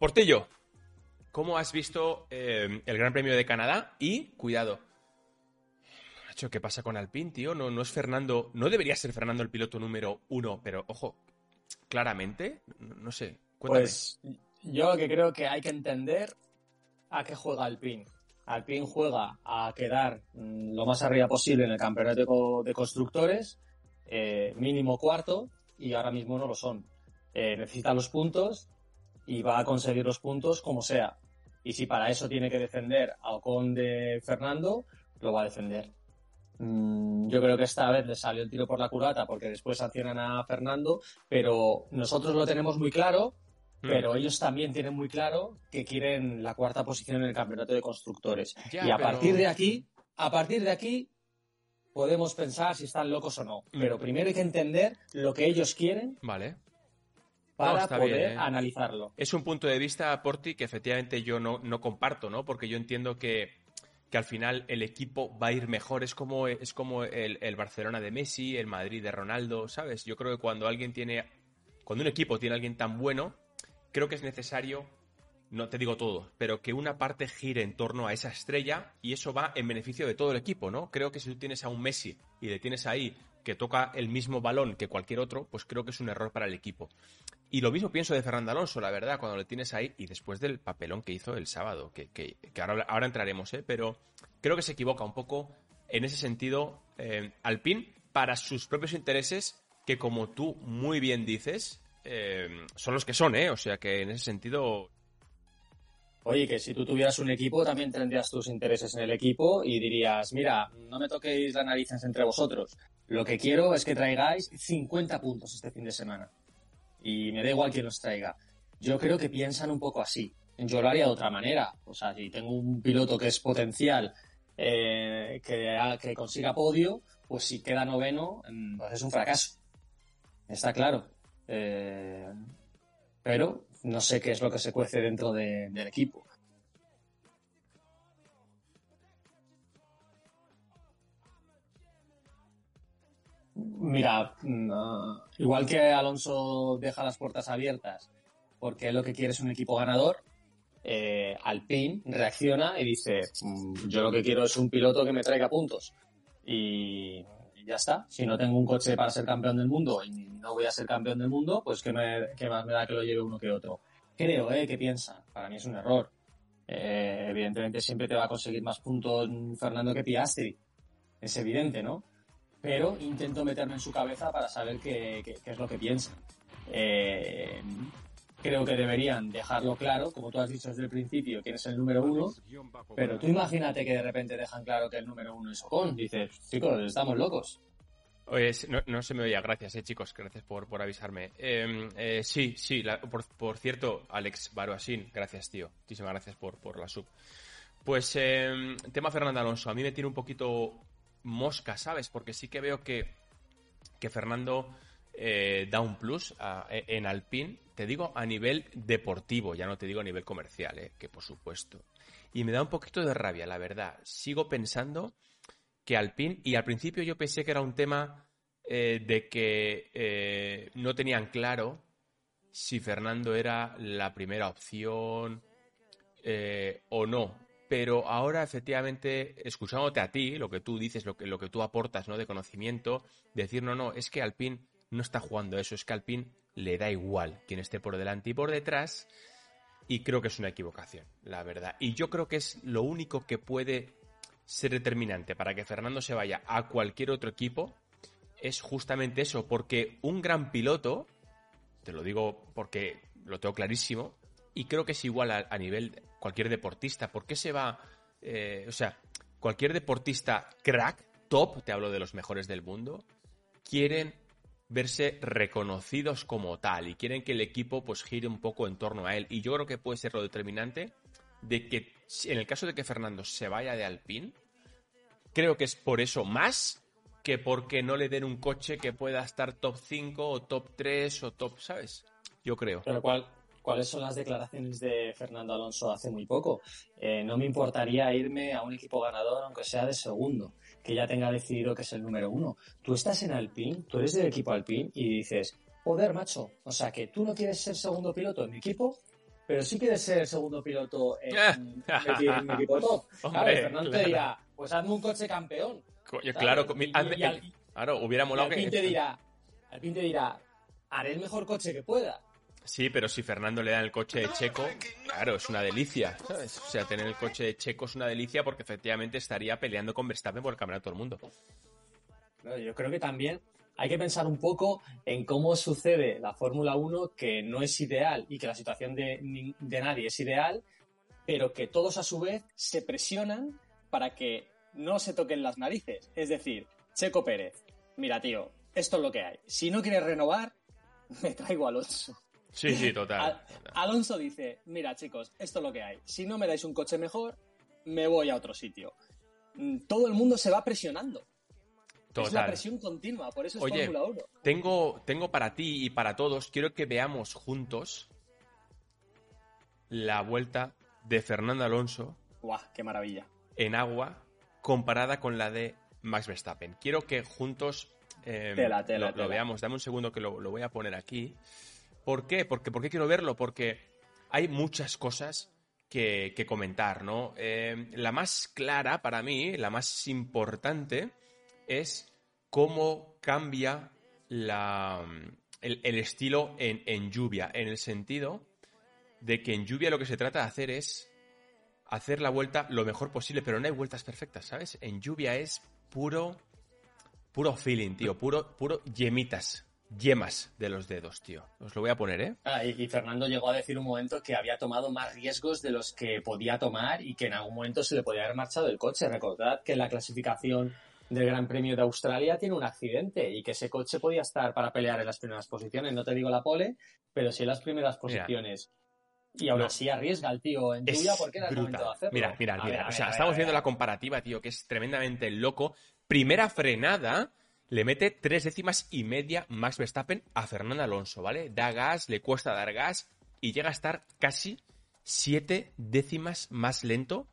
Portillo, ¿cómo has visto eh, el Gran Premio de Canadá? Y, cuidado, ¿qué pasa con Alpine, tío? No, no es Fernando, no debería ser Fernando el piloto número uno, pero ojo, claramente, no, sé. Pues yo que creo que hay que entender a qué juega Alpine. Alpine juega a quedar mm, lo más arriba posible en el campeonato de constructores, eh, mínimo cuarto, y ahora mismo no lo son. Eh, necesita los puntos y va a conseguir los puntos como sea. Y si para eso tiene que defender a Ocon de Fernando, lo va a defender. Mm, yo creo que esta vez le salió el tiro por la culata porque después sancionan a Fernando, pero nosotros lo tenemos muy claro, mm. pero ellos también tienen muy claro que quieren la cuarta posición en el campeonato de constructores. y a partir de aquí, a partir de aquí, podemos pensar si están locos o no. Mm. Pero primero hay que entender lo que ellos quieren. Vale. Para poder ¿eh? analizarlo. Es un punto de vista, Porti, que efectivamente yo no, no comparto, ¿no? Porque yo entiendo que que al final el equipo va a ir mejor. Es como, es como el, Barcelona de Messi, el Madrid de Ronaldo, ¿sabes? Yo creo que cuando alguien tiene. Cuando un equipo tiene a alguien tan bueno, creo que es necesario. No te digo todo, pero que una parte gire en torno a esa estrella y eso va en beneficio de todo el equipo, ¿no? Creo que si tú tienes a un Messi y le tienes ahí que toca el mismo balón que cualquier otro, pues creo que es un error para el equipo. Y lo mismo pienso de Fernando Alonso, la verdad, cuando le tienes ahí y después del papelón que hizo el sábado, que, ahora, ahora, entraremos, ¿eh? pero creo que se equivoca un poco en ese sentido eh, Alpine para sus propios intereses, que como tú muy bien dices, eh, son los que son, ¿eh? O sea que en ese sentido... Oye, que si tú tuvieras un equipo, también tendrías tus intereses en el equipo y dirías, mira, no me toquéis las narices entre vosotros. Lo que quiero es que traigáis 50 puntos este fin de semana y me da igual quién los traiga. Yo creo que piensan un poco así. Yo lo haría de otra manera. O sea, si tengo un piloto que es potencial, eh, que, que, consiga podio, pues si queda noveno, mm, pues es un fracaso. Está claro. Eh, pero no sé qué es lo que se cuece dentro del equipo. Mira, mm, ah, igual que Alonso deja las puertas abiertas porque lo que quiere es un equipo ganador, eh, Alpine reacciona y dice, mm, yo lo que quiero es un piloto que me traiga puntos. Y, ya está. Si no tengo un coche para ser campeón del mundo y no voy a ser campeón del mundo, pues ¿qué, más me da que lo lleve uno que otro? Creo, ¿eh? ¿Qué piensa? Para mí es un error. Eh, evidentemente siempre te va a conseguir más puntos Fernando que Piastri. Es evidente, ¿no? pero intento meterme en su cabeza para saber qué, es lo que piensa. Eh, creo que deberían dejarlo claro, como tú has dicho desde el principio, quién es el número uno, pero tú imagínate que de repente dejan claro que el número uno es Ocon. Dices, chicos, estamos locos. Oye, no, se me oía, gracias, eh, chicos, gracias por, por avisarme. Em, eh, sí, sí, por, cierto, Alex Baroasin, gracias, tío. Muchísimas gracias por, por la sub. Pues, em, tema Fernando Alonso, a mí me tiene un poquito mosca, ¿sabes? Porque sí que veo que, que Fernando eh, da un plus e, en Alpine, te digo a nivel deportivo, ya no te digo a nivel comercial, eh, que por supuesto. Y me da un poquito de rabia, la verdad. Sigo pensando que Alpine, y al principio yo pensé que era un tema eh, de que no tenían claro si Fernando era la primera opción o no pero ahora efectivamente, escuchándote a ti, lo que tú dices, lo que, lo que tú aportas, ¿no? De conocimiento, decir, no, no, es que Alpine no está jugando eso, es que Alpine le da igual quien esté por delante y por detrás, y creo que es una equivocación, la verdad. Y yo creo que es lo único que puede ser determinante para que Fernando se vaya a cualquier otro equipo, es justamente eso, porque un gran piloto, te lo digo porque lo tengo clarísimo, y creo que es igual a, nivel cualquier deportista. ¿Por qué se va? Eh, o sea, cualquier deportista crack, top, te hablo de los mejores del mundo, quieren verse reconocidos como tal y quieren que el equipo pues gire un poco en torno a él. Y yo creo que puede ser lo determinante de que en el caso de que Fernando se vaya de Alpine, creo que es por eso más que porque no le den un coche que pueda estar top 5 o top 3 o top, ¿sabes? Yo creo. Pero cuál, cuáles son las declaraciones de Fernando Alonso hace muy poco. Eh, no me importaría irme a un equipo ganador, aunque sea de segundo, que ya tenga decidido que es el número uno. Tú estás en Alpine, tú eres del equipo Alpine y dices, joder, macho, o sea que tú no quieres ser segundo piloto en mi equipo, pero sí quieres ser segundo piloto en, mi, equipo top. Fernando te dirá, pues hazme un coche campeón. claro, claro, hubiera molado que... Te dirá, Alpine te dirá, haré el mejor coche que pueda. Sí, pero si Fernando le da el coche de Checo, claro, es una delicia, ¿sabes? O sea, tener el coche de Checo es una delicia porque efectivamente estaría peleando con Verstappen por el campeonato del mundo. yo creo que también hay que pensar un poco en cómo sucede la Fórmula 1, que no es ideal y que la situación de, de nadie es ideal, pero que todos a su vez se presionan para que no se toquen las narices. Es decir, Checo Pérez, mira tío, esto es lo que hay. Si no quieres renovar, me traigo a Alonso. Sí, sí, total. Alonso dice, mira chicos, esto es lo que hay. Si no me dais un coche mejor, me voy a otro sitio. Mm, todo el mundo se va presionando. Total. Es la presión continua, por eso es Fórmula 1. Tengo, tengo para ti y para todos, quiero que veamos juntos la vuelta de Fernando Alonso. ¡Guau! ¡Qué maravilla! En agua comparada con la de Max Verstappen. Quiero que juntos em, lo, veamos. Dame un segundo que lo, voy a poner aquí. ¿Por qué? Porque, ¿Por qué quiero verlo? Porque hay muchas cosas que, comentar, ¿no? Em, la más clara para mí, la más importante, es cómo cambia el, estilo en, en lluvia, en el sentido de que en lluvia lo que se trata de hacer es hacer la vuelta lo mejor posible, pero no hay vueltas perfectas, ¿sabes? En lluvia es puro, puro feeling, tío, puro, puro yemitas, yemas de los dedos, tío. Os lo voy a poner, ¿eh? Ah, y, Fernando llegó a decir un momento que había tomado más riesgos de los que podía tomar y que en algún momento se le podía haber marchado el coche. Recordad que la clasificación del Gran Premio de Australia tiene un accidente y que ese coche podía estar para pelear en las primeras posiciones. No te digo la pole, pero sí en las primeras posiciones. Y aún así arriesga el tío en lluvia porque era el momento de hacerlo. Mira, mira, mira. o sea, estamos viendo la comparativa, tío, que es tremendamente loco. Primera frenada, le mete tres décimas y media Max Verstappen a Fernando Alonso, ¿vale? Da gas, le cuesta dar gas y llega a estar casi siete décimas más lento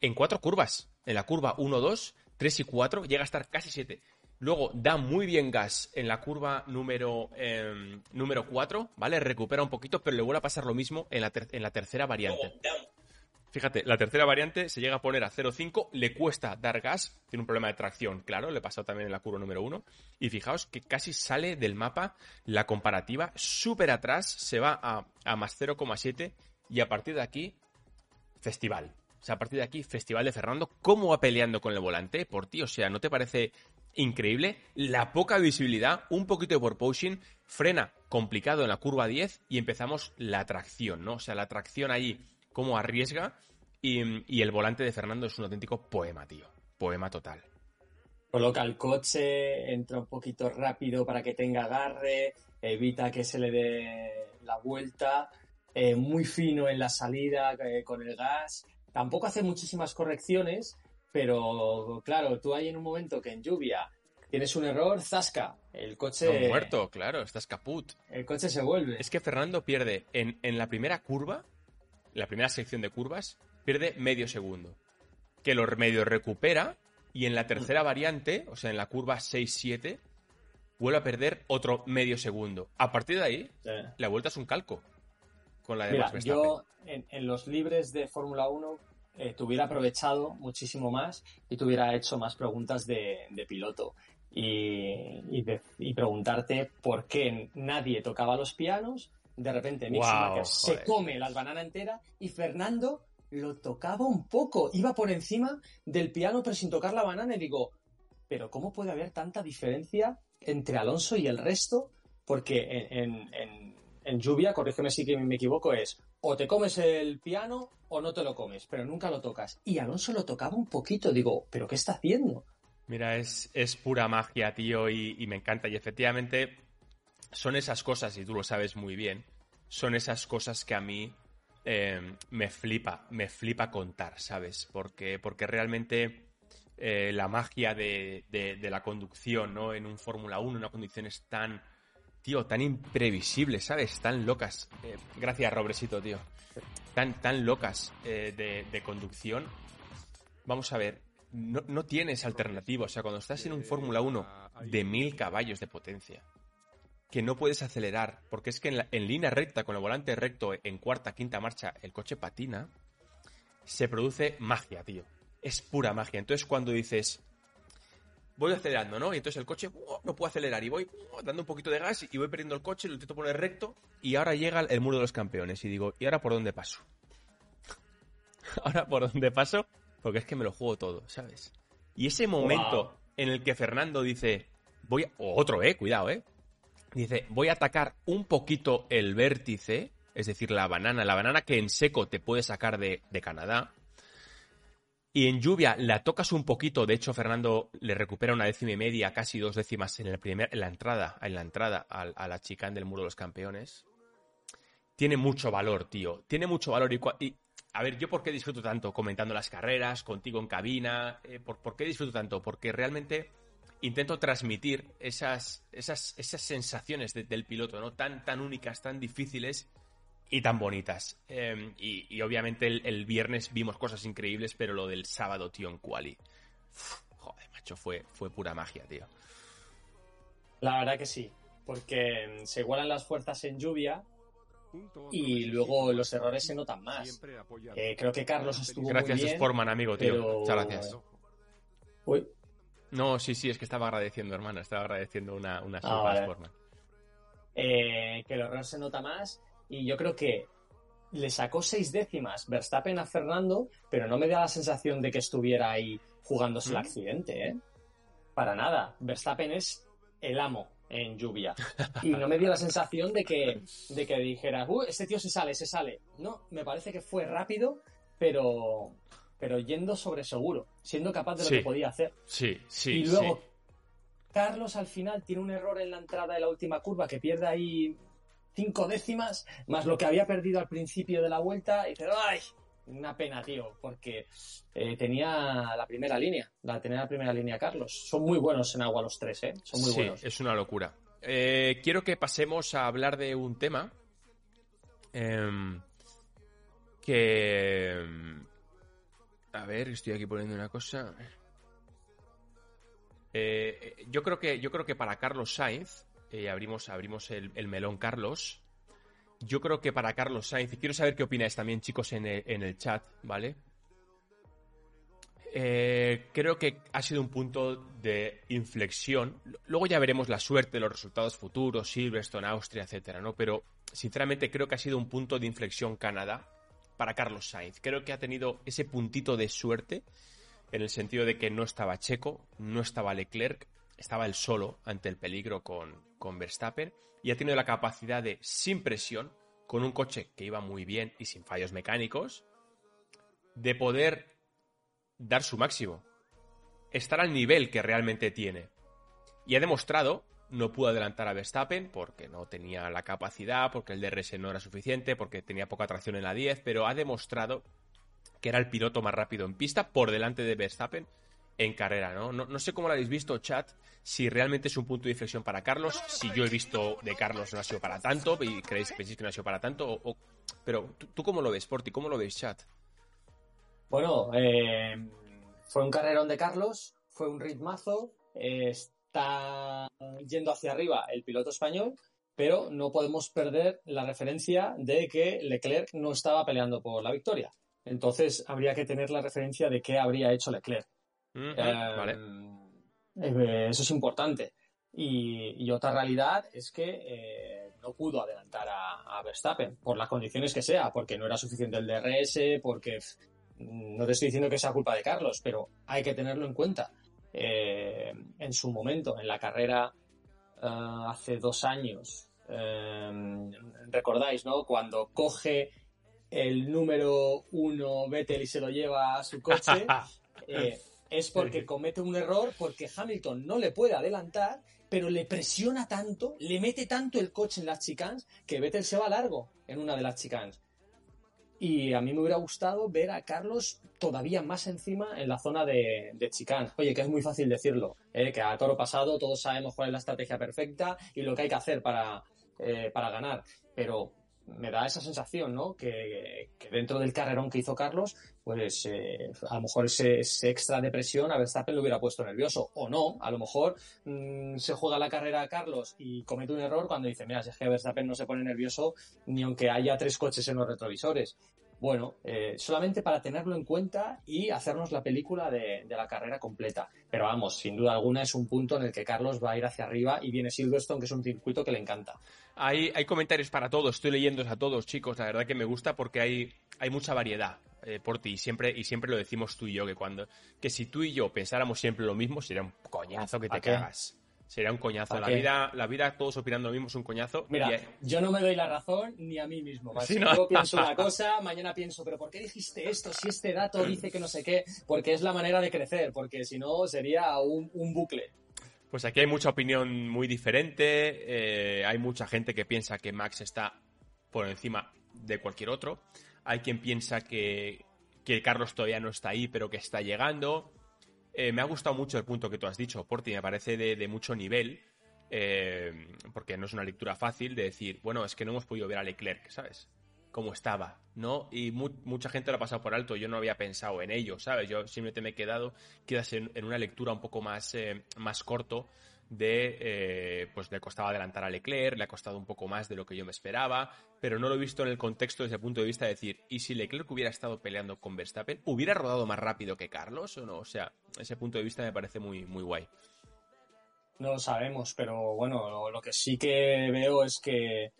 en cuatro curvas. En la curva 1, 2, 3 y 4 llega a estar casi 7. Luego da muy bien gas en la curva número, eh, número 4, ¿vale? Recupera un poquito, pero le vuelve a pasar lo mismo en la, en la tercera variante. Fíjate, la tercera variante se llega a poner a 0,5, le cuesta dar gas, tiene un problema de tracción, claro, le pasado también en la curva número 1. Y fijaos que casi sale del mapa la comparativa, súper atrás, se va a, a más 0,7 y a partir de aquí, festival. O sea, a partir de aquí, Festival de Fernando, ¿cómo va peleando con el volante? Por ti, o sea, ¿no te parece increíble. La poca visibilidad, un poquito de porpoising, frena complicado en la curva 10 y empezamos la tracción, ¿no? O sea, la tracción ahí como arriesga y, el volante de Fernando es un auténtico poema, tío. Poema total. Coloca el coche, entra un poquito rápido para que tenga agarre, evita que se le dé la vuelta, eh, muy fino en la salida eh, con el gas. Tampoco hace muchísimas correcciones, pero claro, tú hay en un momento que en lluvia tienes un error, zasca, el coche... muerto, claro, estás caput. El coche se vuelve. Es que Fernando pierde en, la primera curva, la primera sección de curvas, pierde medio segundo. Que lo medio recupera y en la tercera variante, o sea, en la curva 6-7, vuelve a perder otro medio segundo. A partir de ahí, la vuelta es un calco con la de Mira, Yo, en, en, los libres de Fórmula 1, eh, te hubiera aprovechado muchísimo más y te hubiera hecho más preguntas de, piloto. Y, y, preguntarte por qué nadie tocaba los pianos, de repente Mick se come la banana entera y Fernando lo tocaba un poco, iba por encima del piano pero sin tocar la banana y digo, pero ¿cómo puede haber tanta diferencia entre Alonso y el resto? Porque en, en, en lluvia, corrígeme si me equivoco, es o te comes el piano o no te lo comes, pero nunca lo tocas. Y Alonso lo tocaba un poquito, digo, ¿pero qué está haciendo? Mira, es, es pura magia, tío, y, me encanta. Y efectivamente son esas cosas, y tú lo sabes muy bien, son esas cosas que a mí eh, me flipa, me flipa contar, ¿sabes? Porque, porque realmente eh, la magia de, la conducción, ¿no? En un Fórmula 1, una conducción es tan, tío, tan imprevisible, ¿sabes? Tan locas. Eh, gracias, Robresito, tío tan, tan locas eh, de, conducción, vamos a ver, no, tienes alternativa. O sea, cuando estás en un Fórmula 1 de mil caballos de potencia, que no puedes acelerar, porque es que en, en línea recta, con el volante recto, en cuarta, quinta marcha, el coche patina, se produce magia, tío. Es pura magia. Entonces cuando dices, voy acelerando, ¿no? Y entonces el coche ¡oh! no puedo acelerar y voy ¡oh! dando un poquito de gas y voy perdiendo el coche, lo intento poner recto y ahora llega el muro de los campeones y digo, ¿y ahora por dónde paso? ahora por dónde paso, porque es que me lo juego todo, ¿sabes? Y ese momento en el que Fernando dice, voy a... o otro, eh, cuidado, eh. Dice, voy a atacar un poquito el vértice, es decir, la banana, la banana que en seco te puede sacar de, de Canadá, y en lluvia la tocas un poquito, de hecho Fernando le recupera una décima y media, casi dos décimas en, el primer, en la entrada, en la entrada a, la chicane del muro de los campeones. Tiene mucho valor, tío. Tiene mucho valor. Y, y, a ver, ¿yo por qué disfruto tanto comentando las carreras, contigo en cabina? Eh, ¿por, ¿por, qué disfruto tanto? Porque realmente intento transmitir esas, esas, esas sensaciones de, del piloto, ¿no? Tan, tan únicas, tan difíciles y tan bonitas. Eh, y, y, obviamente el, el, viernes vimos cosas increíbles, pero lo del sábado, tío, en Quali. Uf, joder, macho, fue, fue pura magia, tío. La verdad que sí, porque se igualan las fuerzas en lluvia y luego los errores se notan más. Eh, creo que Carlos estuvo gracias, muy bien. Sportman, amigo, tío. pero... Muchas gracias. Uy. No, sí, sí, es que estaba agradeciendo, hermano. Estaba agradeciendo una, una ah, vale. Sportman. Eh, que el error se nota más y yo creo que le sacó seis décimas Verstappen a Fernando, pero no me da la sensación de que estuviera ahí jugándose ¿Mm? el accidente, ¿eh? Para nada. Verstappen es el amo en lluvia. Y no me dio la sensación de que, de que dijera, uh, este tío se sale, se sale. No, me parece que fue rápido, pero, pero yendo sobre seguro, siendo capaz de lo sí, que podía hacer. Sí, sí. Y luego, sí. Carlos al final tiene un error en la entrada de la última curva que pierde ahí cinco décimas, más lo que había perdido al principio de la vuelta, y dice, ¡ay! Una pena, tío, porque eh, tenía la primera línea, la tenía la primera línea Carlos. Son muy buenos en agua los tres, ¿eh? Son muy sí, buenos. Es una locura. Eh, quiero que pasemos a hablar de un tema eh, que... A ver, estoy aquí poniendo una cosa. Eh, yo creo que yo creo que para Carlos Sainz eh, abrimos abrimos el, el, melón Carlos. Yo creo que para Carlos Sainz y quiero saber qué opináis también chicos en el, chat, ¿vale? Eh, creo que ha sido un punto de inflexión. Luego ya veremos la suerte, los resultados futuros, Silverstone, Austria, etcétera, ¿no? Pero sinceramente creo que ha sido un punto de inflexión Canadá para Carlos Sainz. Creo que ha tenido ese puntito de suerte en el sentido de que no estaba Checo, no estaba Leclerc, estaba él solo ante el peligro con, con Verstappen y ha tenido la capacidad de, sin presión, con un coche que iba muy bien y sin fallos mecánicos, de poder dar su máximo, estar al nivel que realmente tiene. Y ha demostrado, no pudo adelantar a Verstappen porque no tenía la capacidad, porque el DRS no era suficiente, porque tenía poca tracción en la 10, pero ha demostrado que era el piloto más rápido en pista por delante de Verstappen en carrera, ¿no? No, no sé cómo lo habéis visto, chat, si realmente es un punto de inflexión para Carlos, si yo he visto de Carlos no ha sido para tanto y creéis que no ha sido para tanto, o, pero ¿tú, ¿tú, cómo lo ves, Porti? ¿Cómo lo veis, chat? Bueno, eh, fue un carrerón de Carlos, fue un ritmazo, eh, está yendo hacia arriba el piloto español, pero no podemos perder la referencia de que Leclerc no estaba peleando por la victoria. Entonces habría que tener la referencia de qué habría hecho Leclerc. Eh, vale. eh, eso es importante. Y, y, otra realidad es que eh, no pudo adelantar a, a, Verstappen, por las condiciones que sea, porque no era suficiente el DRS, porque no te estoy diciendo que sea culpa de Carlos, pero hay que tenerlo en cuenta. Eh, en su momento, en la carrera uh, hace dos años, eh, recordáis, ¿no? Cuando coge el número uno Vettel y se lo lleva a su coche, eh, es porque comete un error, porque Hamilton no le puede adelantar, pero le presiona tanto, le mete tanto el coche en las chicanes, que Vettel se va largo en una de las chicanes. Y a mí me hubiera gustado ver a Carlos todavía más encima en la zona de, de chicane. Oye, que es muy fácil decirlo, ¿eh? que a toro pasado todos sabemos cuál es la estrategia perfecta y lo que hay que hacer para, eh, para ganar. Pero me da esa sensación, ¿no? Que, dentro del carrerón que hizo Carlos, pues eh, a lo mejor ese, extra de presión a Verstappen lo hubiera puesto nervioso. O no, a lo mejor mm, se juega la carrera a Carlos y comete un error cuando dice, mira, si es que Verstappen no se pone nervioso ni aunque haya tres coches en los retrovisores. Bueno, eh, solamente para tenerlo en cuenta y hacernos la película de, la carrera completa. Pero vamos, sin duda alguna es un punto en el que Carlos va a ir hacia arriba y viene Silverstone, que es un circuito que le encanta. Hay, hay comentarios para todos, estoy leyendo a todos, chicos. La verdad que me gusta porque hay, hay mucha variedad eh, por ti y siempre, y siempre lo decimos tú y yo, que cuando que si tú y yo pensáramos siempre lo mismo, sería un coñazo que te cagas. Sería un coñazo. La vida, la vida, todos opinando lo mismo, es un coñazo. Mira, yo no me doy la razón ni a mí mismo. Yo pienso una cosa, mañana pienso, pero ¿por qué dijiste esto? Si este dato dice que no sé qué, porque es la manera de crecer, porque si no sería un, bucle. Pues aquí hay mucha opinión muy diferente. Eh, hay mucha gente que piensa que Max está por encima de cualquier otro. Hay quien piensa que, que Carlos todavía no está ahí, pero que está llegando. Eh, me ha gustado mucho el punto que tú has dicho, Porti, me parece de, mucho nivel, eh, porque no es una lectura fácil de decir, bueno, es que no hemos podido ver a Leclerc, ¿sabes? Cómo estaba, ¿no? Y mucha gente lo ha pasado por alto, yo no había pensado en ello, ¿sabes? Yo simplemente me he quedado quedas en, una lectura un poco más, eh, más corto de eh, pues le costaba adelantar a Leclerc, le ha costado un poco más de lo que yo me esperaba, pero no lo he visto en el contexto desde el punto de vista de decir, ¿y si Leclerc hubiera estado peleando con Verstappen, hubiera rodado más rápido que Carlos o no? O sea, ese punto de vista me parece muy, muy guay. No lo sabemos, pero bueno, lo, que sí que veo es que,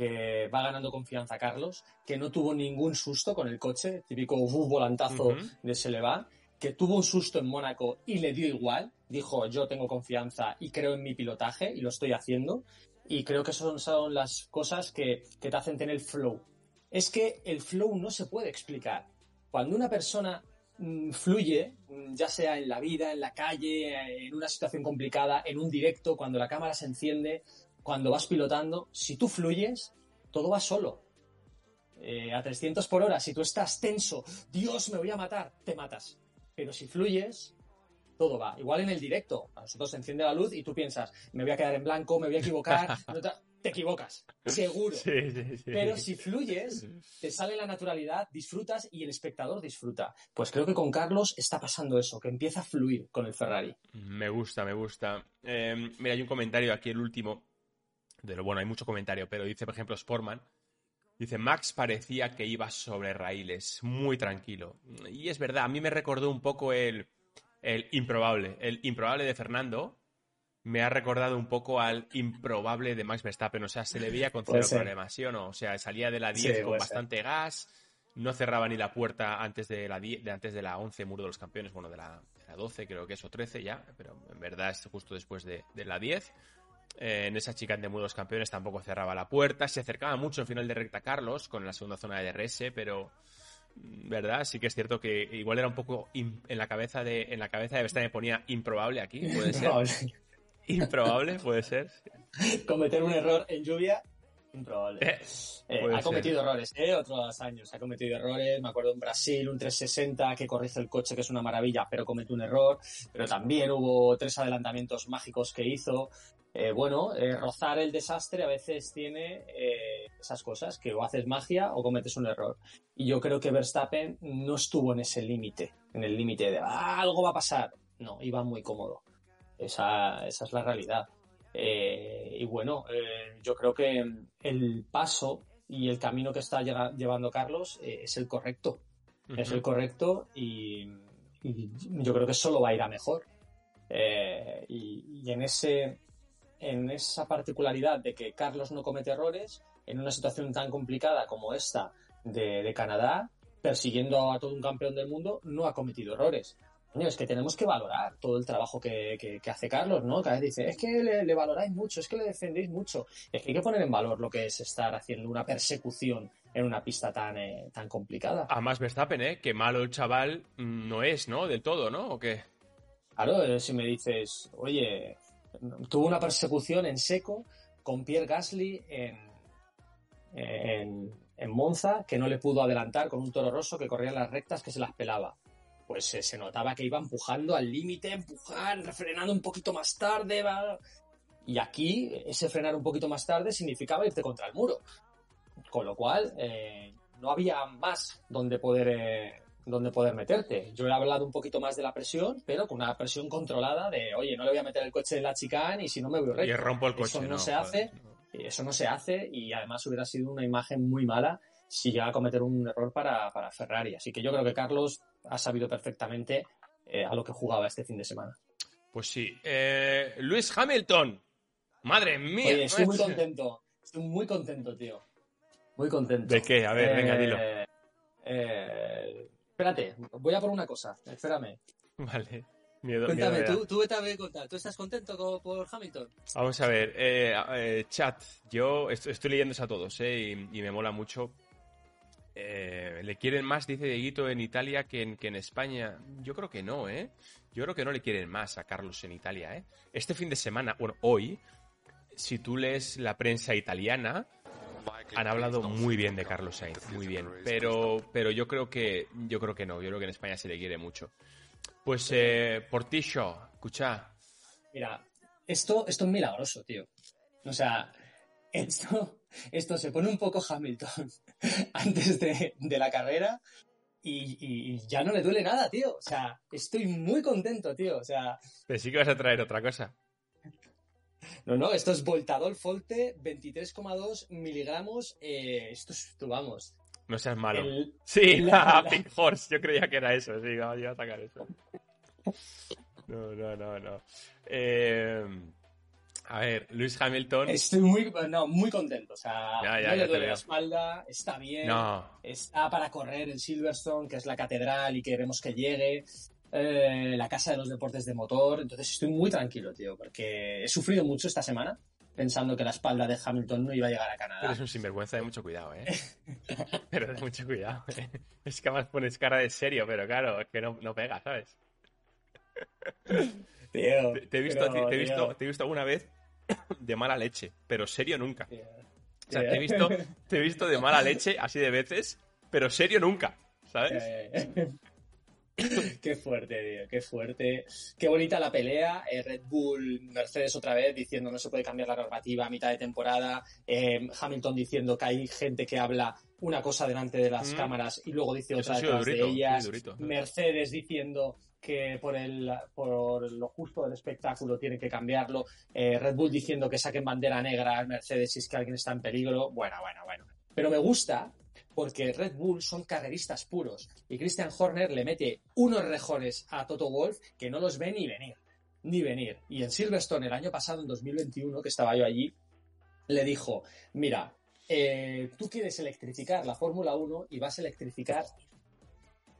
va ganando confianza Carlos, que no tuvo ningún susto con el coche, típico volantazo de se le va, que tuvo un susto en Mónaco y le dio igual, dijo yo tengo confianza y creo en mi pilotaje y lo estoy haciendo. Y creo que son, son las cosas que, te hacen tener flow. Es que el flow no se puede explicar. Cuando una persona mm, fluye, mm, ya sea en la vida, en la calle, en una situación complicada, en un directo, cuando la cámara se enciende, cuando vas pilotando, si tú fluyes, todo va solo. Eh, a 300 por hora, si tú estás tenso, Dios, me voy a matar, te matas. Pero si fluyes, todo va. Igual en el directo, a nosotros se enciende la luz y tú piensas, me voy a quedar en blanco, me voy a equivocar, te equivocas, seguro. Pero si fluyes, te sale la naturalidad, disfrutas y el espectador disfruta. Pues creo que con Carlos está pasando eso, que empieza a fluir con el Ferrari. Me gusta, me gusta. Em, mira, hay un comentario aquí, el último. De lo, bueno, hay mucho comentario, pero dice, por ejemplo, Sportman. Dice, Max parecía que iba sobre raíles, muy tranquilo. Y es verdad, a mí me recordó un poco el el improbable. El improbable de Fernando me ha recordado un poco al improbable de Max Verstappen. O sea, se le veía con cero problemas, ¿sí o no? O sea, salía de la 10 con bastante gas, no cerraba ni la puerta antes de la, de, antes de la 11 Muro de los Campeones, bueno, de la, 12 creo que es, o 13 ya, pero en verdad es justo después de, la 10. Eh, en esa chica de los Campeones tampoco cerraba la puerta, se acercaba mucho en final de recta Carlos con la segunda zona de DRS, pero ¿verdad? Sí que es cierto que igual era un poco en la cabeza de en la cabeza de Verstappen ponía improbable aquí, puede ser. Improbable, puede ser. Cometer un error en lluvia, improbable. Eh, eh, ha cometido errores, ¿eh? Otros años ha cometido errores. Me acuerdo en Brasil, un 360 que corrige el coche, que es una maravilla, pero comete un error. Pero también hubo tres adelantamientos mágicos que hizo. Eh, bueno, eh, rozar el desastre a veces tiene eh, esas cosas, que o haces magia o cometes un error. Y yo creo que Verstappen no estuvo en ese límite, en el límite de ah, algo va a pasar. No, iba muy cómodo. Esa, esa es la realidad. y bueno, yo creo que el paso y el camino que está llevando Carlos es el correcto. Es el correcto y, yo creo que solo va a ir a mejor. y en ese en esa particularidad de que Carlos no comete errores en una situación tan complicada como esta de, Canadá, persiguiendo a todo un campeón del mundo, no ha cometido errores. es que tenemos que valorar todo el trabajo que, hace Carlos, ¿no? Cada vez dice, es que le, valoráis mucho, es que le defendéis mucho. Es que hay que poner en valor lo que es estar haciendo una persecución en una pista tan, eh, tan complicada. Además, Verstappen, ¿eh? Que malo el chaval no es, ¿no? Del todo, ¿no? ¿O qué? Claro, eh, si me dices, oye, tuvo una persecución en seco con Pierre Gasly en, en, Monza, que no le pudo adelantar con un toro rosso que corría las rectas que se las pelaba. Pues eh, se notaba que iba empujando al límite, empujar, frenando un poquito más tarde. Y aquí, ese frenar un poquito más tarde significaba irte contra el muro. Con lo cual, eh, no había más donde poder, eh, donde poder meterte. Yo he hablado un poquito más de la presión, pero con una presión controlada de, oye, no le voy a meter el coche en la chicane y si no me voy recto. Y rompo el coche. Eso no, se hace, eso no se hace y además hubiera sido una imagen muy mala si llega a cometer un error para, para Ferrari. Así que yo creo que Carlos ha sabido perfectamente eh, a lo que jugaba este fin de semana. Pues sí. Eh, Luis Hamilton. Madre mía. Oye, estoy muy contento. Estoy muy contento, tío. Muy contento. ¿De qué? A ver, venga, dilo. Eh, espérate, voy a por una cosa. Espérame. Vale. Miedo, Cuéntame, miedo tú, tú vete a ver contar. ¿Tú estás contento con- por Hamilton? Vamos a ver, eh, eh, chat, yo est- estoy leyéndose a todos, eh, y, y me mola mucho. Eh, ¿Le quieren más, dice Dieguito, en Italia que en, que en España? Yo creo que no, ¿eh? Yo creo que no le quieren más a Carlos en Italia, ¿eh? Este fin de semana, bueno, hoy, si tú lees la prensa italiana, han hablado muy bien de Carlos Sainz, muy bien. Pero, pero yo creo que, yo creo que no, yo creo que en España se le quiere mucho. Pues, eh, Portillo, escucha, Mira, esto, esto es milagroso, tío. O sea, esto, esto se pone un poco Hamilton antes de, de la carrera y, y- y ya no le duele nada, tío. O sea, estoy muy contento, tío. O sea, pero sí que vas a traer otra cosa. No, no, esto es Voltadol Folte, 23,2 miligramos. eh, esto es, tú vamos. No seas malo. El- Sí, la- la Pink Horse, yo creía que era eso, sí, iba a sacar eso. No, no, no, no. Eh, a ver, Luis Hamilton. estoy muy, no, muy contento. O sea, Ya, ya, no ya le duele la espalda, está bien. No, Está para correr en Silverstone, que es la catedral y queremos que llegue. Eh, la casa de los deportes de motor. Entonces estoy muy tranquilo, tío, porque he sufrido mucho esta semana pensando que la espalda de Hamilton no iba a llegar a Canadá. eres un sinvergüenza de mucho cuidado, ¿eh? Pero de mucho cuidado, ¿eh? Es que además pones cara de serio, pero claro, es que no, no pega, ¿sabes? Tío, Te, te he visto, pero, te he visto, te he visto alguna vez de mala leche, pero serio nunca. tío, O sea, te he visto, te he visto de mala leche así de veces, pero serio nunca, ¿sabes? Qué fuerte, tío, qué fuerte. Qué bonita la pelea. Eh, Red Bull, Mercedes otra vez diciendo no se puede cambiar la normativa a mitad de temporada. Eh, Hamilton diciendo que hay gente que habla una cosa delante de las Mm. cámaras y luego dice otra detrás durito, de ellas. Mercedes diciendo que por, el, por lo justo del espectáculo tiene que cambiarlo. Eh, Red Bull diciendo que saquen bandera negra al Mercedes si es que alguien está en peligro. Bueno, bueno, bueno. Pero me gusta porque Red Bull son carreristas puros y Christian Horner le mete unos rejones a Toto Wolf que no los ve ni venir, ni venir. Y en Silverstone el año pasado, en 2021, que estaba yo allí, le dijo, mira, eh, tú quieres electrificar la Fórmula 1 y vas a electrificar.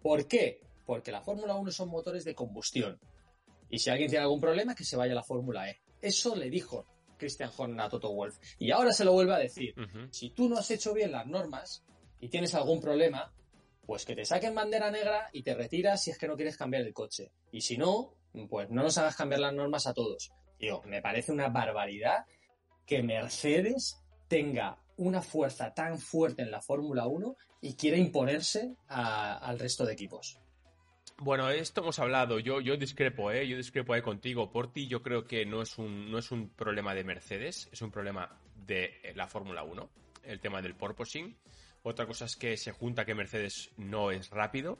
¿Por qué? Porque la Fórmula 1 son motores de combustión. Y si alguien tiene algún problema, que se vaya a la Fórmula E. Eso le dijo Christian Horner a Toto Wolf. Y ahora se lo vuelve a decir. Si tú no has hecho bien las normas y tienes algún problema, pues que te saquen bandera negra y te retiras si es que no quieres cambiar el coche. Y si no, pues no nos hagas cambiar las normas a todos. Tío, me parece una barbaridad que Mercedes tenga una fuerza tan fuerte en la Fórmula 1 y quiera imponerse al resto de equipos. Bueno, esto hemos hablado. Yo, yo discrepo, ¿eh? Yo discrepo ahí contigo. Por ti, yo creo que no es, un, no es un problema de Mercedes, es un problema de eh, la Fórmula 1, el tema del porpoising. Otra cosa es que se junta que Mercedes no es rápido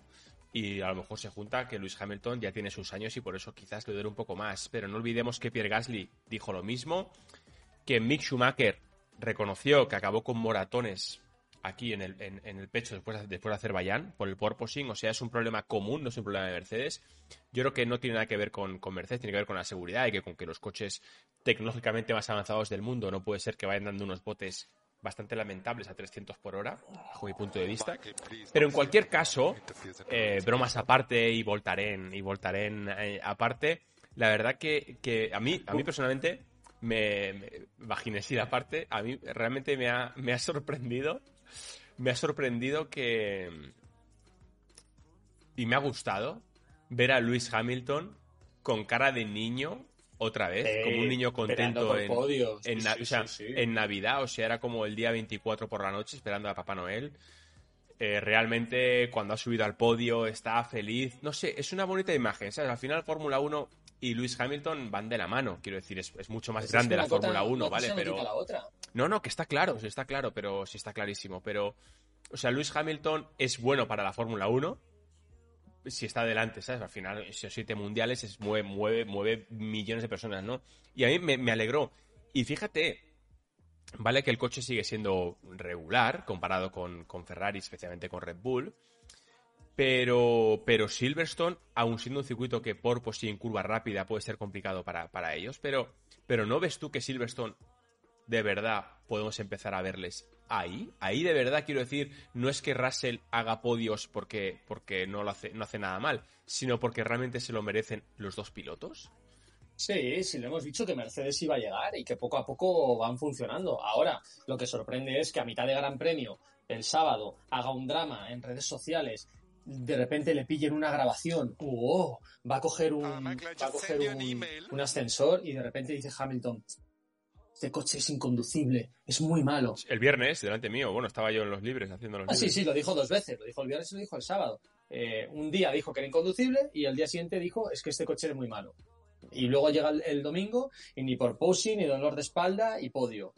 y a lo mejor se junta que Luis Hamilton ya tiene sus años y por eso quizás le duele un poco más. Pero no olvidemos que Pierre Gasly dijo lo mismo, que Mick Schumacher reconoció que acabó con moratones aquí en el, pecho después, de- después de Azerbaiyán por el porpoising, o sea, es un problema común, no es un problema de Mercedes. Yo creo que no tiene nada que ver con, con Mercedes, tiene que ver con la seguridad y que con que los coches tecnológicamente más avanzados del mundo no puede ser que vayan dando unos botes bastante lamentables a 300 por hora, bajo mi punto de vista. Pero en cualquier caso, eh, bromas aparte y Voltaren y Voltaren eh, aparte, la verdad que, que a mí, a mí personalmente, me, me aparte, a mí realmente me ha, me ha sorprendido, me ha sorprendido que y me ha gustado ver a Luis Hamilton con cara de niño otra vez, como un niño contento en, podios. en, Sí, na- sí, o sea, sí, sí. en Navidad, o sea, era como el día 24 por la noche esperando a Papá Noel. Eh, realmente cuando ha subido al podio está feliz. No sé, es una bonita imagen. ¿sabes? Al final Fórmula 1 y Luis Hamilton van de la mano. Quiero decir, es, es mucho más Pues grande la Fórmula 1, una ¿vale? no Pero, quita la otra. No, no, que está claro, sí está claro, pero sí está clarísimo. Pero, o sea, Luis Hamilton es bueno para la Fórmula 1 si está adelante, ¿sabes? Al final, esos siete mundiales es, mueve, mueve, mueve millones de personas, ¿no? Y a mí me, me alegró. Y fíjate, vale que el coche sigue siendo regular comparado con, con Ferrari, especialmente con Red Bull. Pero, pero Silverstone, aun siendo un circuito que por pues sí en curva rápida puede ser complicado para, para ellos, pero, pero ¿no ves tú que Silverstone de verdad podemos empezar a verles ahí? Ahí de verdad quiero decir, no es que Russell haga podios porque, porque no, lo hace, no hace nada mal, sino porque realmente se lo merecen los dos pilotos. Sí, sí, le hemos dicho que Mercedes iba a llegar y que poco a poco van funcionando. Ahora, lo que sorprende es que a mitad de Gran Premio, el sábado, haga un drama en redes sociales de repente le pillen una grabación, oh, va a coger un, va a coger un, un, ascensor y de repente dice Hamilton, este coche es inconducible, es muy malo. El viernes, delante mío, bueno, estaba yo en los libres haciendo los ah, libres. sí, sí, lo dijo dos veces, lo dijo el viernes y lo dijo el sábado. Eh, un día dijo que era inconducible y el día siguiente dijo es que este coche es muy malo. Y luego llega el, el domingo y ni por posing, ni dolor de espalda y podio.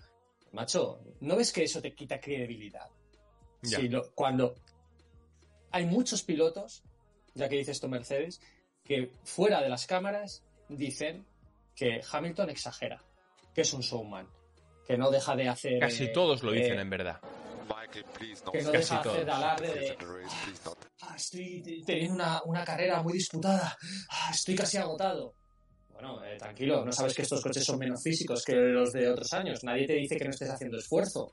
Macho, ¿no ves que eso te quita credibilidad? Ya. Si lo, cuando hay muchos pilotos, ya que dice esto Mercedes, que fuera de las cámaras dicen que Hamilton exagera, que es un showman, que no deja de hacer... Casi eh, todos lo dicen eh, en verdad. que no Casi deja de hacer alarde de... "Ah, estoy teniendo una, una carrera muy disputada, ah, estoy casi agotado. Bueno, eh, tranquilo, no sabes que estos coches son menos físicos que los de otros años. Nadie te dice que no estés haciendo esfuerzo.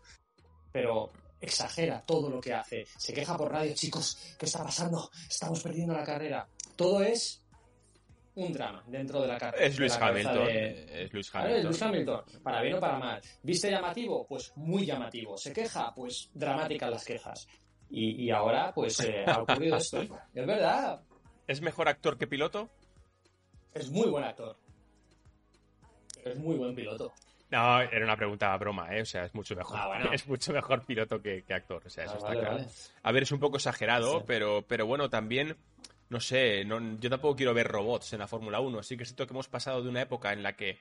Pero exagera todo lo que hace. Se queja por radio, chicos, ¿qué está pasando? Estamos perdiendo la carrera. Todo es un drama dentro de la carrera. Es Luis Hamilton. Es Luis es Hamilton. Luis Hamilton, para bien o para mal. ¿Viste llamativo? Pues muy llamativo. ¿Se queja? Pues dramáticas las quejas. Y, y ahora, pues eh, ha ocurrido esto. Es verdad, ¿Es mejor actor que piloto? es muy buen actor. Es muy buen piloto. No, era una pregunta broma, ¿eh? O sea, es mucho mejor. Ah, bueno. Es mucho mejor piloto que, que actor. O sea, eso Ah, está claro. vale. A ver, es un poco exagerado, Sí. pero, pero bueno, también, no sé, no- yo tampoco quiero ver robots en la Fórmula 1. Así que siento que hemos pasado de una época en la que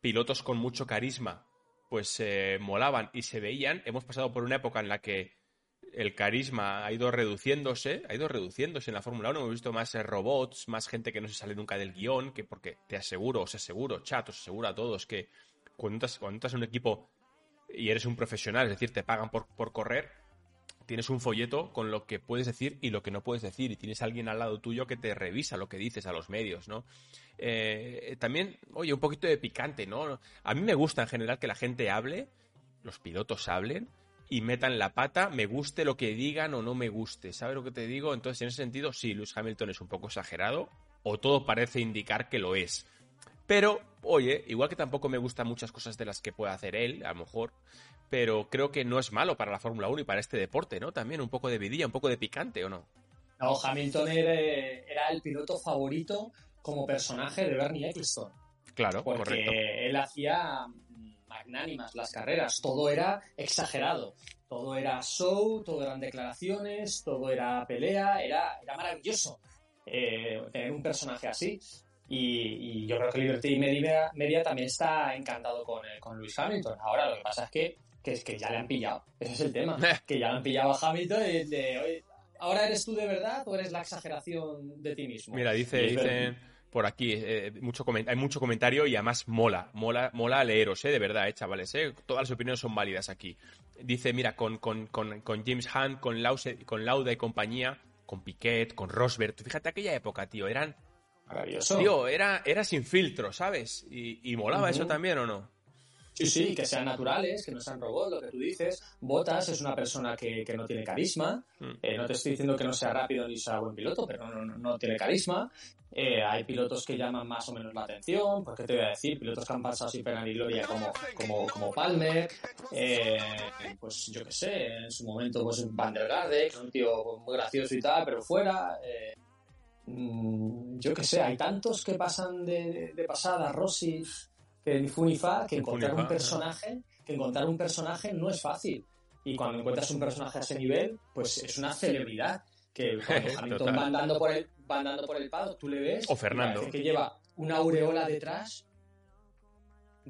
pilotos con mucho carisma pues eh, molaban y se veían. Hemos pasado por una época en la que el carisma ha ido reduciéndose, ha ido reduciéndose en la Fórmula 1. Hemos visto más eh, robots, más gente que no se sale nunca del guion, que porque te aseguro, os aseguro, chat, os aseguro a todos que cuando estás, cuando estás en un equipo y eres un profesional, es decir, te pagan por, por correr, tienes un folleto con lo que puedes decir y lo que no puedes decir, y tienes alguien al lado tuyo que te revisa lo que dices a los medios, ¿no? Eh, también, oye, un poquito de picante, ¿no? A mí me gusta en general que la gente hable, los pilotos hablen y metan la pata, me guste lo que digan o no me guste, ¿sabes lo que te digo? Entonces, en ese sentido, sí, Lewis Hamilton es un poco exagerado, o todo parece indicar que lo es. Pero, oye, igual que tampoco me gustan muchas cosas de las que puede hacer él, a lo mejor, pero creo que no es malo para la Fórmula 1 y para este deporte, ¿no? También un poco de vidilla, un poco de picante, ¿o no? No, Hamilton era, era el piloto favorito como personaje de Bernie Ecclestone. Claro, Porque correcto. él hacía magnánimas las carreras, todo era exagerado, todo era show, todo eran declaraciones, todo era pelea, era, era maravilloso eh, tener un personaje así. Y, y yo creo que Liberty Media, Media también está encantado con, eh, con Lewis Hamilton. Ahora lo que pasa es que, que, es que ya le han pillado, ese es el tema, que ya le han pillado a Hamilton y de, "Oye, ¿ahora eres tú de verdad o eres la exageración de ti mismo? Mira, dice, dicen por aquí, eh, mucho hay mucho comentario y además mola, mola, mola leeros, ¿eh? De verdad, eh, chavales, ¿eh? Todas las opiniones son válidas aquí. Dice, mira, con, con, con, con James Hunt, con, Lause, con Lauda y compañía, con Piquet, con Rosberg, fíjate aquella época, tío, eran, Maravilloso. tío, era, era sin filtro, ¿sabes? Y, y molaba eso también, ¿o no? Sí, sí, que sean naturales, que no sean robots, lo que tú dices. Botas es una persona que, que no tiene carisma. Mm. Eh, no te estoy diciendo que no sea rápido ni sea buen piloto, pero no, no, no tiene carisma. Eh, hay pilotos que llaman más o menos la atención, porque te voy a decir, pilotos que han pasado sin pena ni gloria como, como, como Palmer, eh, pues yo qué sé, en su momento pues Van der Garde, que es un tío muy gracioso y tal, pero fuera. eh, mm, yo qué sé, hay tantos que pasan de, de- de pasada, Rossi, que ni fu ni fa, que encontrar un personaje, que encontrar un personaje no es fácil. Y cuando encuentras un personaje a ese nivel, pues es una celebridad. Que cuando Hamilton va andando por el, va andando por el paddock, tú le ves. O Fernando. que lleva una aureola detrás.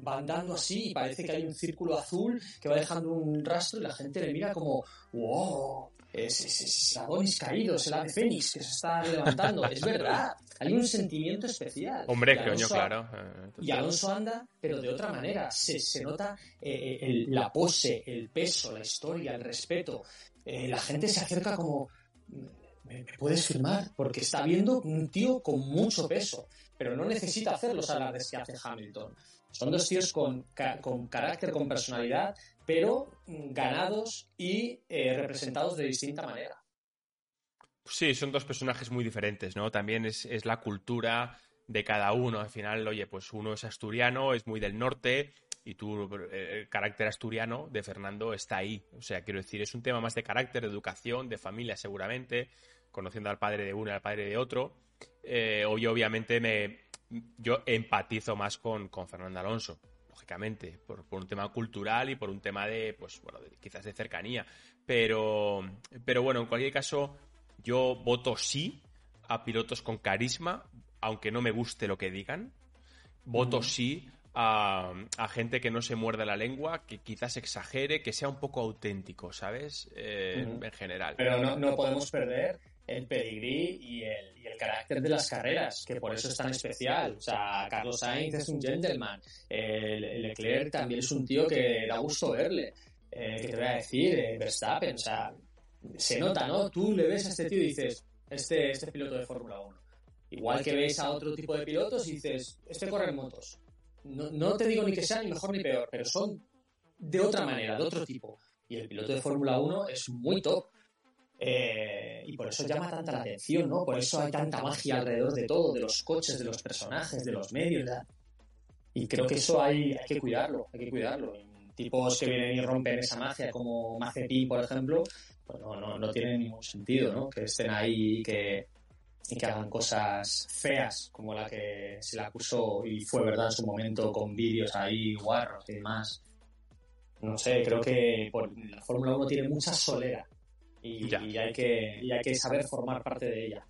va andando así y parece que hay un círculo azul que va dejando un rastro y la gente le mira como, wow, es, es, es Adonis caído, es el ave fénix que se está levantando. es verdad, hay un sentimiento especial. Hombre, coño, claro. Eh, y Alonso anda, pero de otra manera. Se, se nota eh, el, la pose, el peso, la historia, el respeto. Eh, la gente se acerca como, ¿me, puedes firmar? Porque está viendo un tío con mucho peso, pero no necesita hacer los alardes que hace Hamilton. Son dos tíos con, con carácter, con personalidad, pero ganados y eh, representados de distinta manera. Sí, son dos personajes muy diferentes, ¿no? También es, es, la cultura de cada uno. Al final, oye, pues uno es asturiano, es muy del norte, y tú, eh, el carácter asturiano de Fernando está ahí. O sea, quiero decir, es un tema más de carácter, de educación, de familia seguramente, conociendo al padre de uno y al padre de otro. Eh, hoy obviamente me, yo empatizo más con, con Fernando Alonso, lógicamente, por, por, un tema cultural y por un tema de, pues, bueno, quizás de cercanía. Pero, pero bueno, en cualquier caso, yo voto sí a pilotos con carisma, aunque no me guste lo que digan. Voto sí a, gente que no se muerde la lengua, que quizás exagere, que sea un poco auténtico, ¿sabes? Eh, En general. Pero no, no, podemos perder el pedigrí y el, y el, carácter de las carreras, que por eso es tan especial. O sea, Carlos Sainz es un gentleman. El, el Leclerc también es un tío que da gusto verle. Eh, que te voy a decir, eh, Verstappen, o sea, se nota, ¿no? Tú le ves a este tío y dices, este, este piloto de Fórmula 1. Igual que ves a otro tipo de pilotos y dices, este corre en motos no, no te digo ni que sea ni mejor ni peor, pero son de otra manera, de otro tipo. Y el piloto de Fórmula 1 es muy top. Eh, y por eso llama tanta la atención, ¿no? Por eso hay tanta magia alrededor de todo, de los coches, de los personajes, de los medios. Y creo que eso hay, hay que cuidarlo, hay que cuidarlo. Tipos que vienen y rompen esa magia, como Mazepin, por ejemplo, pues no, no, no tiene ningún sentido, ¿no? Que estén ahí y que, y que hagan cosas feas como la que se le acusó y fue verdad en su momento con vídeos ahí guarros y demás. No sé, creo que la Fórmula 1 tiene mucha solera y, y, hay que, y hay que saber formar parte de ella.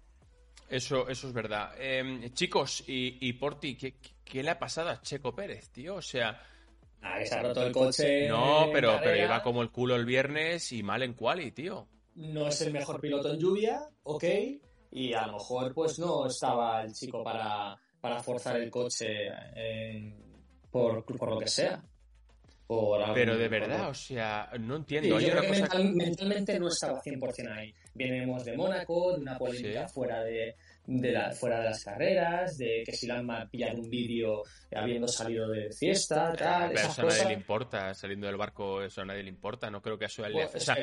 Eso, eso es verdad. Eh, chicos, y, y Porti, ¿qué, ¿qué, le ha pasado a Checo Pérez, tío? O sea... Ah, que se ha roto el coche. No, pero, pero iba como el culo el viernes y mal en quali, tío. No es el mejor piloto en lluvia, ok, y a lo mejor pues no estaba el chico para, para forzar el coche eh, por, por, lo que sea. Por Pero de verdad, o sea, no entiendo. Sí, yo creo que mental, mentalmente no estaba 100% ahí. Venimos de Mónaco, de una polémica ¿Sí? fuera de, de la, fuera de las carreras, de que si la han pillado un vídeo habiendo salido de fiesta, tal. Pero eso a nadie le importa, saliendo del barco, eso a nadie le importa. No creo que eso le pues, o sea,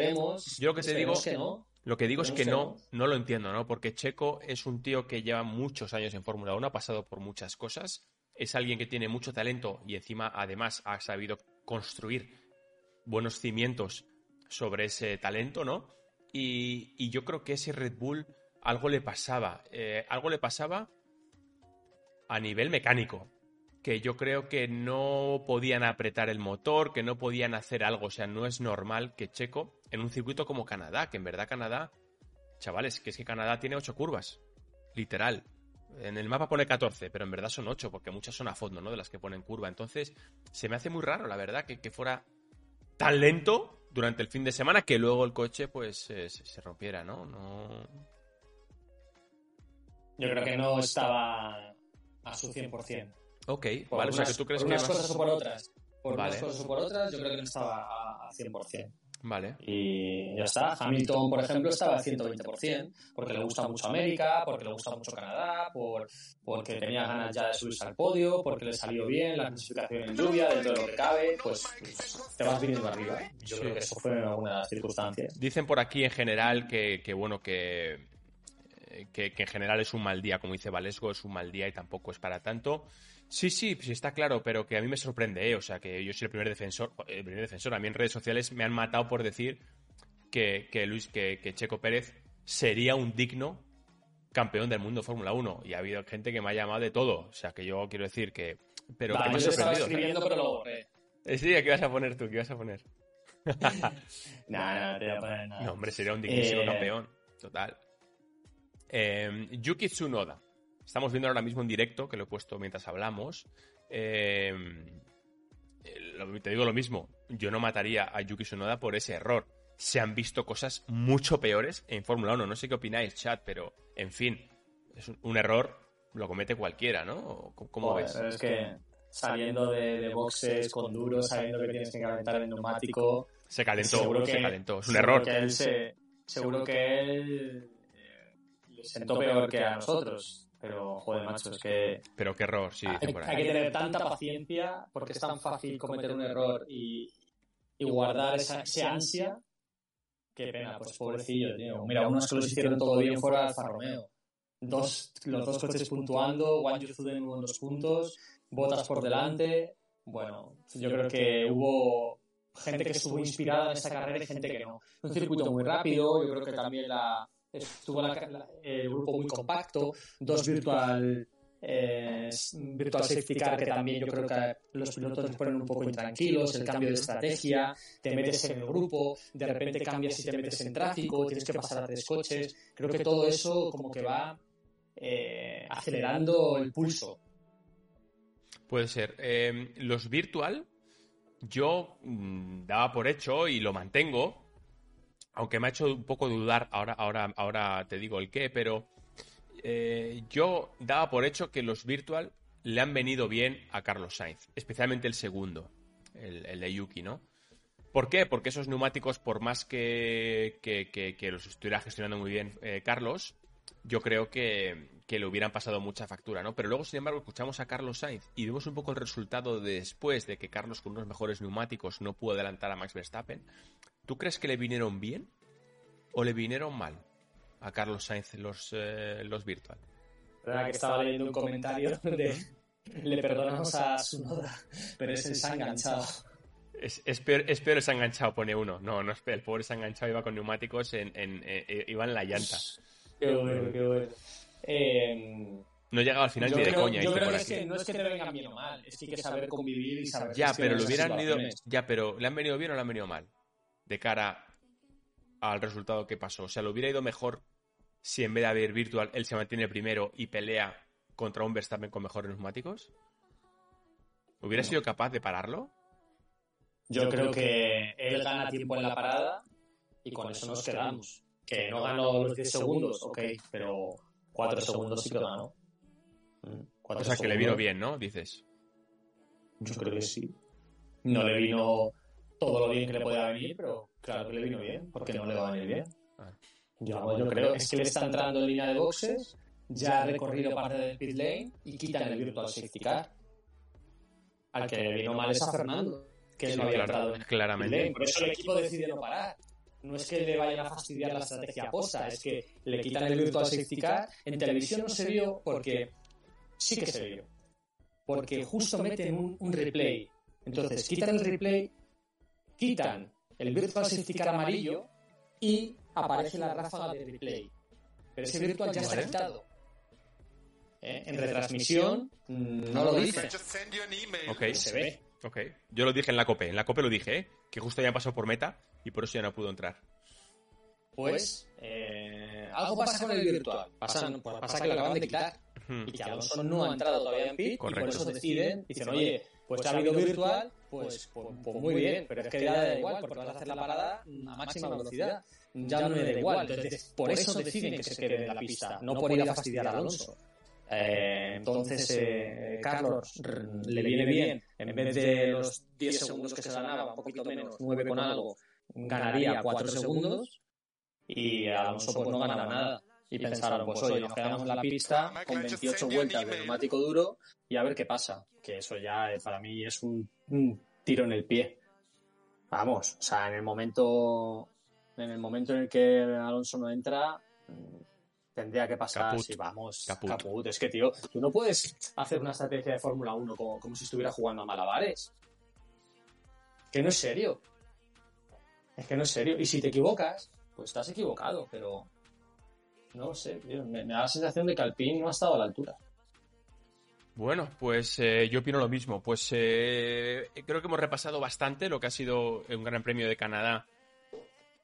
Yo lo que te digo. Que no. Lo que digo es que no, no lo entiendo, ¿no? Porque Checo es un tío que lleva muchos años en Fórmula 1, ha pasado por muchas cosas, es alguien que tiene mucho talento y encima además ha sabido construir buenos cimientos sobre ese talento, ¿no? Y, yo creo que ese Red Bull algo le pasaba, eh, algo le pasaba a nivel mecánico, que yo creo que no podían apretar el motor, que no podían hacer algo, o sea, no es normal que Checo en un circuito como Canadá, que en verdad Canadá, chavales, que es que Canadá tiene ocho curvas, literal. En el mapa pone 14, pero en verdad son 8, porque muchas son a fondo, ¿no? De las que ponen curva. Entonces, se me hace muy raro, la verdad, que, que fuera tan lento durante el fin de semana que luego el coche, pues, eh, se, se, rompiera, ¿no? No. Yo creo que no estaba a su 100%. Ok, por vale, unas, o sea, que tú crees por que. unas más... cosas o por otras. Por Vale. unas cosas o por otras, yo creo que no estaba a, a 100%. Vale. Y ya está. Hamilton, por ejemplo, estaba al 120%, porque le gusta mucho América, porque le gusta mucho Canadá, por, porque tenía ganas ya de subirse al podio, porque le salió bien la clasificación en lluvia, dentro de lo que cabe, pues, pues te vas viniendo arriba. Yo Sí. creo que eso fue en algunas circunstancias. Dicen por aquí en general que, que bueno, que, eh, que, que en general es un mal día, como dice Valesco, es un mal día y tampoco es para tanto. Sí, sí, sí está claro, pero que a mí me sorprende, ¿eh? o sea, que yo soy el primer defensor, el primer defensor. A mí en redes sociales me han matado por decir que, que Luis, que, que Checo Pérez sería un digno campeón del mundo Fórmula 1 y ha habido gente que me ha llamado de todo, o sea, que yo quiero decir que, pero Va, que me ha sorprendido. escribiendo, pero lo borré. Eh, Sí, ¿qué vas a poner tú? ¿Qué vas a poner? Nah, no te voy a poner nada. No, hombre, sería un dignísimo Eh, campeón. Total. Eh, Yuki Tsunoda. Estamos viendo ahora mismo en directo, que lo he puesto mientras hablamos. Eh, te digo lo mismo, yo no mataría a Yuki Tsunoda por ese error. Se han visto cosas mucho peores en Fórmula 1. No sé qué opináis, chat, pero en fin, es un, error, lo comete cualquiera, ¿no? ¿Cómo ves? Es que saliendo de, boxes con duros, sabiendo que tienes que calentar el neumático. Se calentó, se calentó. Es un error. Que él seguro que él eh, sentó peor que a nosotros. Pero, joder, macho, es que. Pero qué error, sí. Hay, que tener tanta paciencia porque es tan fácil cometer un error y, guardar esa, ansia. Qué pena, pues pobrecillo, tío. Mira, unos que lo hicieron todo bien fuera de Alfa Romeo. Dos, los dos coches puntuando, Juan Yuzuden en los puntos, botas por delante. Bueno, yo creo que hubo gente que estuvo inspirada en esa carrera y gente que no. Un circuito muy rápido, yo creo que también la, estuvo el grupo muy compacto, dos virtual, eh, virtual safety car que también yo creo que los pilotos se ponen un poco intranquilos, el cambio de estrategia, te metes en el grupo, de repente cambias y te metes en tráfico, tienes que pasar a tres coches, creo que todo eso como que va eh, acelerando el pulso. Puede ser. Eh, los virtual, yo mm, daba por hecho y lo mantengo aunque me ha hecho un poco dudar, ahora, ahora, ahora te digo el qué, pero eh, yo daba por hecho que los virtual le han venido bien a Carlos Sainz, especialmente el segundo, el, de Yuki, ¿no? ¿Por qué? Porque esos neumáticos, por más que, que, los estuviera gestionando muy bien eh, Carlos, yo creo que, le hubieran pasado mucha factura, ¿no? Pero luego, sin embargo, escuchamos a Carlos Sainz y vemos un poco el resultado de después de que Carlos con unos mejores neumáticos no pudo adelantar a Max Verstappen. ¿Tú crees que le vinieron bien o le vinieron mal a Carlos Sainz los, eh, los Virtual? Verdad que estaba leyendo un comentario de le perdonamos a su noda, pero ese se ha enganchado. Es, espero, se ha enganchado, pone uno. No, no es el pobre se ha enganchado, iba con neumáticos, en, en, eh, iba en la llanta. Qué bueno, qué bueno. Eh, no he llegado al final ni de coña. Yo creo que, es que no es que te vengan bien o mal, es que hay que saber convivir y saber. Ya, pero lo hubieran ido, ya, pero ¿le han venido bien o le han venido mal? De cara al resultado que pasó. O sea, ¿lo hubiera ido mejor si en vez de haber virtual él se mantiene primero y pelea contra un Verstappen con mejores neumáticos? ¿Hubiera sido capaz de pararlo? Yo creo que él gana tiempo en la parada y con eso nos quedamos. Que no ganó los 10 segundos, ok, pero 4 segundos sí que ganó. Mm, o sea, que le vino bien, ¿no? Dices. Yo creo que sí. No le vino todo lo bien que le podía venir, pero claro que le vino bien, porque no le va a venir bien. Yo, yo creo es que le está entrando en línea de boxes, ya ha recorrido parte del pit lane y quitan el virtual safety car. Al que le vino mal es a Fernando, que no había entrado en claramente. Por eso el equipo decide no parar. No es que le vayan a fastidiar la estrategia posta, es que le quitan el virtual safety car. En televisión no se vio porque sí que se vio. Porque justo meten un, un replay. Entonces quitan el replay quitan el Virtual Safety Car amarillo y aparece la ráfaga de replay. Pero ese Virtual ya está quitado. ¿Eh? En retransmisión mm, no lo dice. Ok. Se ve. Ok. Yo lo dije en la COPE. En la COPE lo dije, ¿eh? Que justo ya pasó por meta y por eso ya no pudo entrar. Pues eh, algo pasa con el virtual. Pasa, pasa que lo acaban de quitar. Y que Alonso no ha entrado todavía en pit. Y por eso deciden, dicen, oye, pues, pues ha habido virtual, pues, pues, pues, muy bien, pero es que ya da igual, porque vas a hacer la parada a máxima velocidad. Ya no me da igual. Entonces, por eso deciden que se quede en la pista, no por ir a fastidiar a Alonso. Eh, entonces, eh, Carlos le viene bien, en vez de los 10 segundos que se ganaba, un poquito menos, 9 con algo, ganaría 4 segundos y Alonso pues no ganaba nada y pensaron, pues oye, nos quedamos en la pista con 28 vueltas de neumático duro y a ver qué pasa. Que eso ya eh, para mí es un, tiro en el pie. Vamos, o sea, en el momento en el momento en el que Alonso no entra, mm, tendría que pasar si vamos, caput. Es que, tío, tú no puedes hacer una estrategia de Fórmula 1 como, como si estuviera jugando a malabares. Que no es serio. Es que no es serio. Y si te equivocas, pues estás equivocado, pero no sé, me, da la sensación de que Alpine no ha estado a la altura. Bueno, pues eh, yo opino lo mismo. Pues eh, creo que hemos repasado bastante lo que ha sido un Gran Premio de Canadá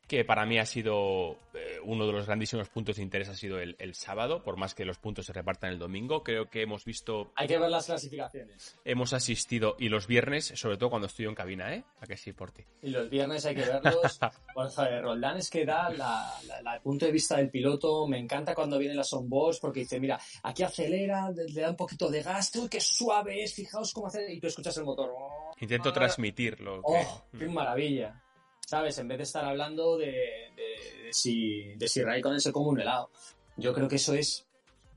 que para mí ha sido eh, uno de los grandísimos puntos de interés ha sido el, el, sábado, por más que los puntos se repartan el domingo. Creo que hemos visto... Hay que ver las clasificaciones. Hemos asistido, y los viernes, sobre todo cuando estoy en cabina, ¿eh? A que sí, por ti. Y los viernes hay que verlos. bueno, joder, Roldán es que da la, la, la, el punto de vista del piloto. Me encanta cuando vienen las onboards porque dice, mira, aquí acelera, le da un poquito de gas, uy, qué suave es, fijaos cómo hace... Y tú escuchas el motor. Oh, Intento ah, transmitirlo. Oh, que... qué maravilla. ¿Sabes? En vez de estar hablando de, de, de si, de si Raikkonen se come un helado. Yo creo que eso es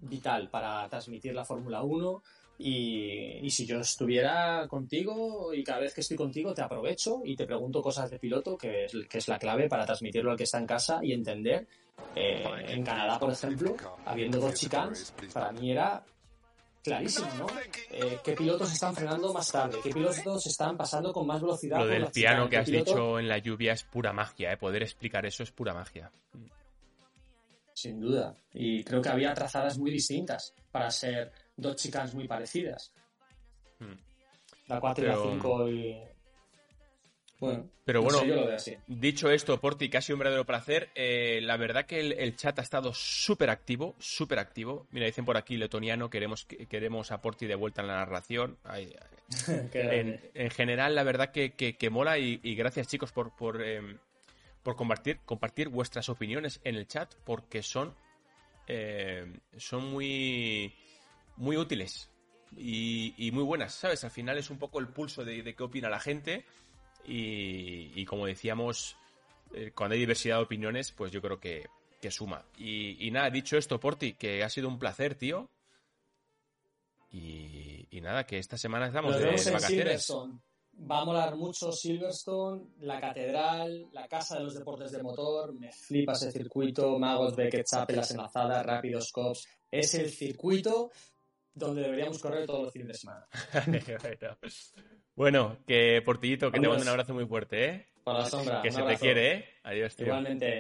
vital para transmitir la Fórmula 1 y, y, si yo estuviera contigo y cada vez que estoy contigo te aprovecho y te pregunto cosas de piloto, que es, que es la clave para transmitirlo al que está en casa y entender. Eh, en Canadá, por ejemplo, habiendo dos chicans, para mí era clarísimo, ¿no? Eh, ¿Qué pilotos están frenando más tarde? ¿Qué pilotos están pasando con más velocidad? Lo del piano que has piloto? dicho en la lluvia es pura magia, ¿eh? Poder explicar eso es pura magia. Sin duda. Y creo que había trazadas muy distintas para ser dos chicas muy parecidas. Hmm. La 4 Pero... y la 5 y... Bueno, pero bueno, no sé, dicho esto, Porti, casi un verdadero placer. Eh, la verdad que el, el chat ha estado súper activo, súper activo. Mira, dicen por aquí letoniano, queremos, queremos a Porti de vuelta en la narración. Ay, ay. en, en, general, la verdad que, que, que mola y, y, gracias chicos por, por, eh, por compartir, compartir vuestras opiniones en el chat porque son, eh, son muy, muy útiles y, y, muy buenas, ¿sabes? Al final es un poco el pulso de, de qué opina la gente. Y, y, como decíamos, eh, cuando hay diversidad de opiniones, pues yo creo que, que suma. Y, y, nada, dicho esto, Porti, que ha sido un placer, tío. Y, y nada, que esta semana estamos Nos de, vemos de vacaciones. Silverstone. Va a molar mucho Silverstone, la catedral, la casa de los deportes de motor. Me flipa ese circuito. Magos, Beckett, Chapel, las enlazadas, rápidos, cops. Es el circuito donde deberíamos correr todos los fines de semana. Bueno, que Portillito, que te mando un abrazo muy fuerte, ¿eh? Para la sombra. Que un se te quiere, ¿eh? Adiós, tío. Igualmente.